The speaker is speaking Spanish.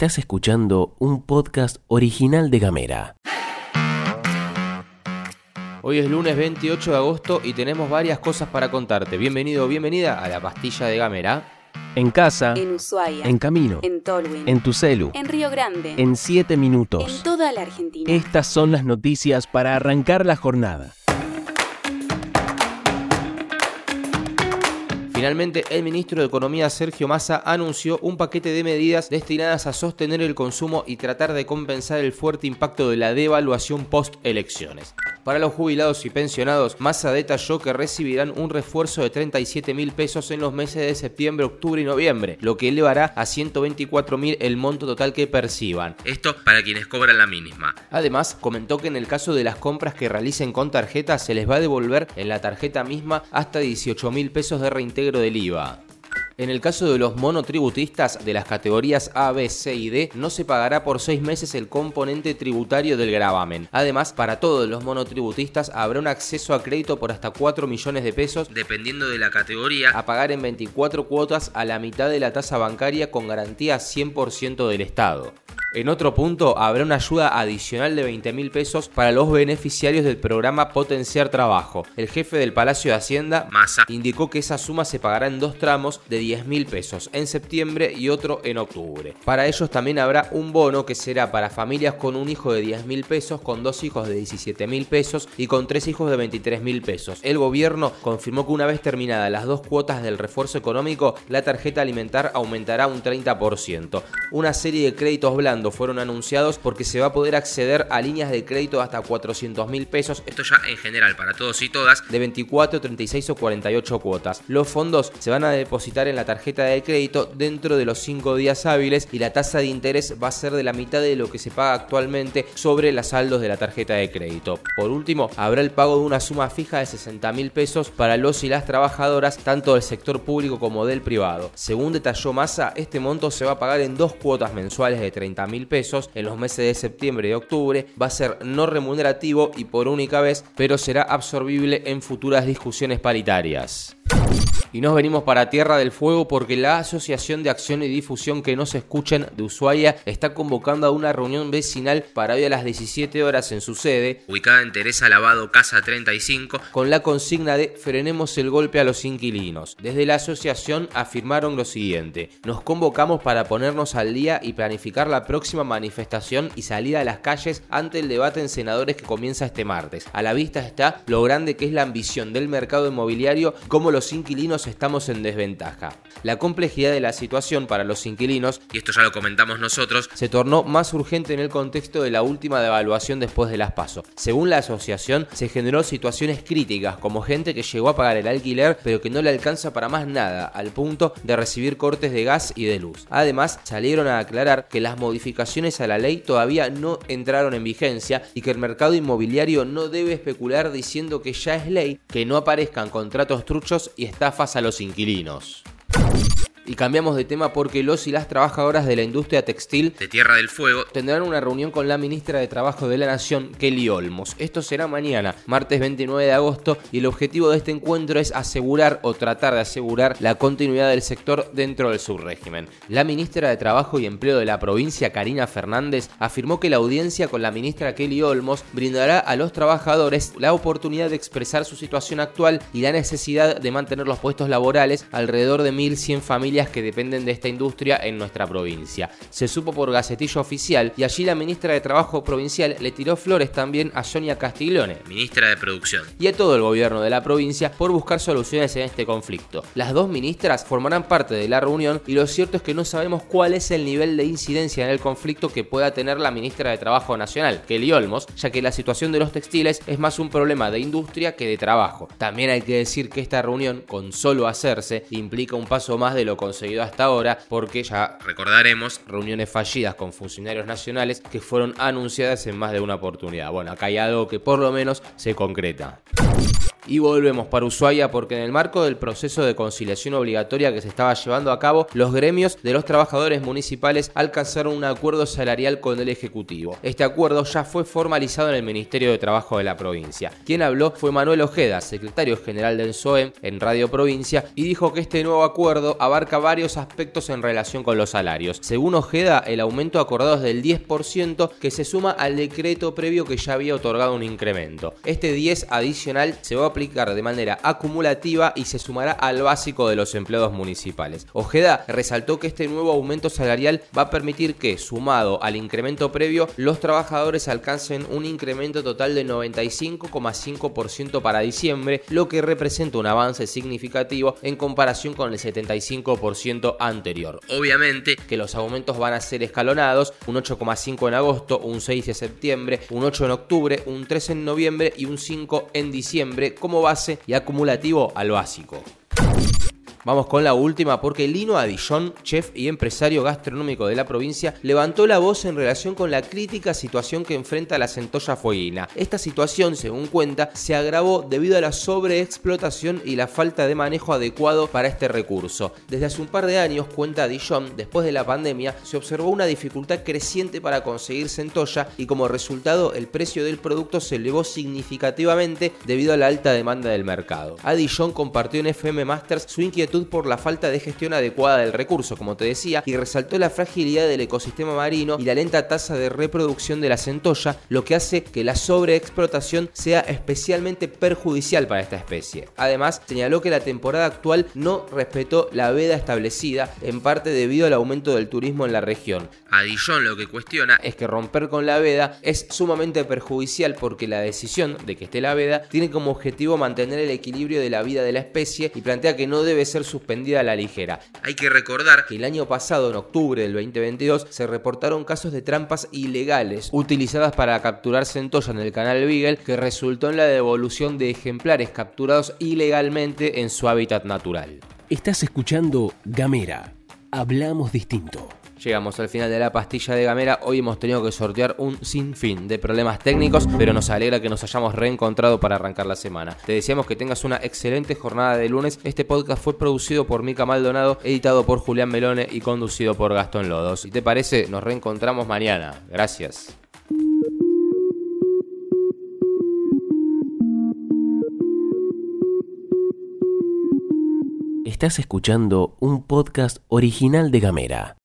Estás escuchando un podcast original de Gamera. Hoy es lunes 28 de agosto y tenemos varias cosas para contarte. Bienvenido o bienvenida a la pastilla de Gamera. En casa, En Ushuaia. en camino, En Tolwyn. en tu celu, En Río Grande. en 7 En minutos. toda la Argentina. Estas son las noticias para arrancar la jornada. Finalmente, el ministro de Economía Sergio Massa anunció un paquete de medidas destinadas a sostener el consumo y tratar de compensar el fuerte impacto de la devaluación post-elecciones. Para los jubilados y pensionados, Massa detalló que recibirán un refuerzo de 37 mil pesos en los meses de septiembre, octubre y noviembre, lo que elevará a 124 mil el monto total que perciban. Esto para quienes cobran la mínima. Además, comentó que en el caso de las compras que realicen con tarjeta se les va a devolver en la tarjeta misma hasta 18 mil pesos de reintegro del IVA. En el caso de los monotributistas de las categorías A, B, C y D, no se pagará por seis meses el componente tributario del gravamen. Además, para todos los monotributistas habrá un acceso a crédito por hasta 4 millones de pesos, dependiendo de la categoría, a pagar en 24 cuotas a la mitad de la tasa bancaria con garantía 100% del Estado. En otro punto, habrá una ayuda adicional de 20 mil pesos para los beneficiarios del programa Potenciar Trabajo. El jefe del Palacio de Hacienda, Massa, indicó que esa suma se pagará en dos tramos de 10 mil pesos en septiembre y otro en octubre. Para ellos también habrá un bono que será para familias con un hijo de 10 mil pesos, con dos hijos de 17 mil pesos y con tres hijos de 23 mil pesos. El gobierno confirmó que una vez terminadas las dos cuotas del refuerzo económico, la tarjeta alimentar aumentará un 30%. Una serie de créditos blandos fueron anunciados porque se va a poder acceder a líneas de crédito hasta 400 mil pesos, esto ya en general para todos y todas, de 24, 36 o 48 cuotas. Los fondos se van a depositar en la tarjeta de crédito dentro de los 5 días hábiles y la tasa de interés va a ser de la mitad de lo que se paga actualmente sobre las saldos de la tarjeta de crédito. Por último, habrá el pago de una suma fija de 60 mil pesos para los y las trabajadoras tanto del sector público como del privado. Según detalló Massa, este monto se va a pagar en dos cuotas mensuales de 30 mil pesos en los meses de septiembre y octubre, va a ser no remunerativo y por única vez, pero será absorbible en futuras discusiones paritarias. Y nos venimos para Tierra del Fuego porque la Asociación de Acción y Difusión que no se escuchen de Ushuaia está convocando a una reunión vecinal para hoy a las 17 horas en su sede, ubicada en Teresa Lavado Casa 35, con la consigna de frenemos el golpe a los inquilinos. Desde la asociación afirmaron lo siguiente, nos convocamos para ponernos al día y planificar la próxima manifestación y salida a las calles ante el debate en senadores que comienza este martes. A la vista está lo grande que es la ambición del mercado inmobiliario, como los inquilinos estamos en desventaja. La complejidad de la situación para los inquilinos, y esto ya lo comentamos nosotros, se tornó más urgente en el contexto de la última devaluación después de las PASO. Según la asociación, se generó situaciones críticas, como gente que llegó a pagar el alquiler pero que no le alcanza para más nada, al punto de recibir cortes de gas y de luz. Además, salieron a aclarar que las modificaciones a la ley todavía no entraron en vigencia y que el mercado inmobiliario no debe especular diciendo que ya es ley que no aparezcan contratos truchos y estafas a los inquilinos. Y cambiamos de tema porque los y las trabajadoras de la industria textil de Tierra del Fuego tendrán una reunión con la ministra de Trabajo de la Nación, Kelly Olmos. Esto será mañana, martes 29 de agosto, y el objetivo de este encuentro es asegurar o tratar de asegurar la continuidad del sector dentro del subrégimen. La ministra de Trabajo y Empleo de la provincia, Karina Fernández, afirmó que la audiencia con la ministra Kelly Olmos brindará a los trabajadores la oportunidad de expresar su situación actual y la necesidad de mantener los puestos laborales alrededor de 1.100 familias que dependen de esta industria en nuestra provincia. Se supo por Gacetillo Oficial y allí la ministra de Trabajo provincial le tiró flores también a Sonia Castiglione, ministra de Producción, y a todo el gobierno de la provincia por buscar soluciones en este conflicto. Las dos ministras formarán parte de la reunión y lo cierto es que no sabemos cuál es el nivel de incidencia en el conflicto que pueda tener la ministra de Trabajo Nacional, Kelly Olmos, ya que la situación de los textiles es más un problema de industria que de trabajo. También hay que decir que esta reunión, con solo hacerse, implica un paso más de lo conseguido hasta ahora, porque ya recordaremos reuniones fallidas con funcionarios nacionales que fueron anunciadas en más de una oportunidad. Bueno, acá hay algo que por lo menos se concreta. Y volvemos para Ushuaia porque en el marco del proceso de conciliación obligatoria que se estaba llevando a cabo, los gremios de los trabajadores municipales alcanzaron un acuerdo salarial con el Ejecutivo. Este acuerdo ya fue formalizado en el Ministerio de Trabajo de la provincia. Quien habló fue Manuel Ojeda, secretario general del SOEM en Radio Provincia, y dijo que este nuevo acuerdo abarca varios aspectos en relación con los salarios. Según Ojeda, el aumento acordado es del 10% que se suma al decreto previo que ya había otorgado un incremento. Este 10 adicional se va a aplicar de manera acumulativa y se sumará al básico de los empleados municipales. Ojeda resaltó que este nuevo aumento salarial va a permitir que, sumado al incremento previo, los trabajadores alcancen un incremento total de 95,5% para diciembre, lo que representa un avance significativo en comparación con el 75% anterior. Obviamente que los aumentos van a ser escalonados, un 8,5 en agosto, un 6 en septiembre, un 8 en octubre, un 3 en noviembre y un 5 en diciembre como base y acumulativo al básico. Vamos con la última porque Lino Adillón, chef y empresario gastronómico de la provincia, levantó la voz en relación con la crítica situación que enfrenta la centolla fueguina. Esta situación, según cuenta, se agravó debido a la sobreexplotación y la falta de manejo adecuado para este recurso. Desde hace un par de años, cuenta Dillon, después de la pandemia, se observó una dificultad creciente para conseguir centolla y como resultado el precio del producto se elevó significativamente debido a la alta demanda del mercado. Adillon compartió en FM Masters su inquietud por la falta de gestión adecuada del recurso, como te decía, y resaltó la fragilidad del ecosistema marino y la lenta tasa de reproducción de la centolla, lo que hace que la sobreexplotación sea especialmente perjudicial para esta especie. Además, señaló que la temporada actual no respetó la veda establecida, en parte debido al aumento del turismo en la región. A Dijon lo que cuestiona es que romper con la veda es sumamente perjudicial porque la decisión de que esté la veda tiene como objetivo mantener el equilibrio de la vida de la especie y plantea que no debe ser suspendida a la ligera. Hay que recordar que el año pasado, en octubre del 2022, se reportaron casos de trampas ilegales utilizadas para capturar centolla en el canal Beagle que resultó en la devolución de ejemplares capturados ilegalmente en su hábitat natural. Estás escuchando Gamera. Hablamos distinto. Llegamos al final de la pastilla de Gamera. Hoy hemos tenido que sortear un sinfín de problemas técnicos, pero nos alegra que nos hayamos reencontrado para arrancar la semana. Te deseamos que tengas una excelente jornada de lunes. Este podcast fue producido por Mica Maldonado, editado por Julián Melone y conducido por Gastón Lodos. Si te parece, nos reencontramos mañana. Gracias. Estás escuchando un podcast original de Gamera.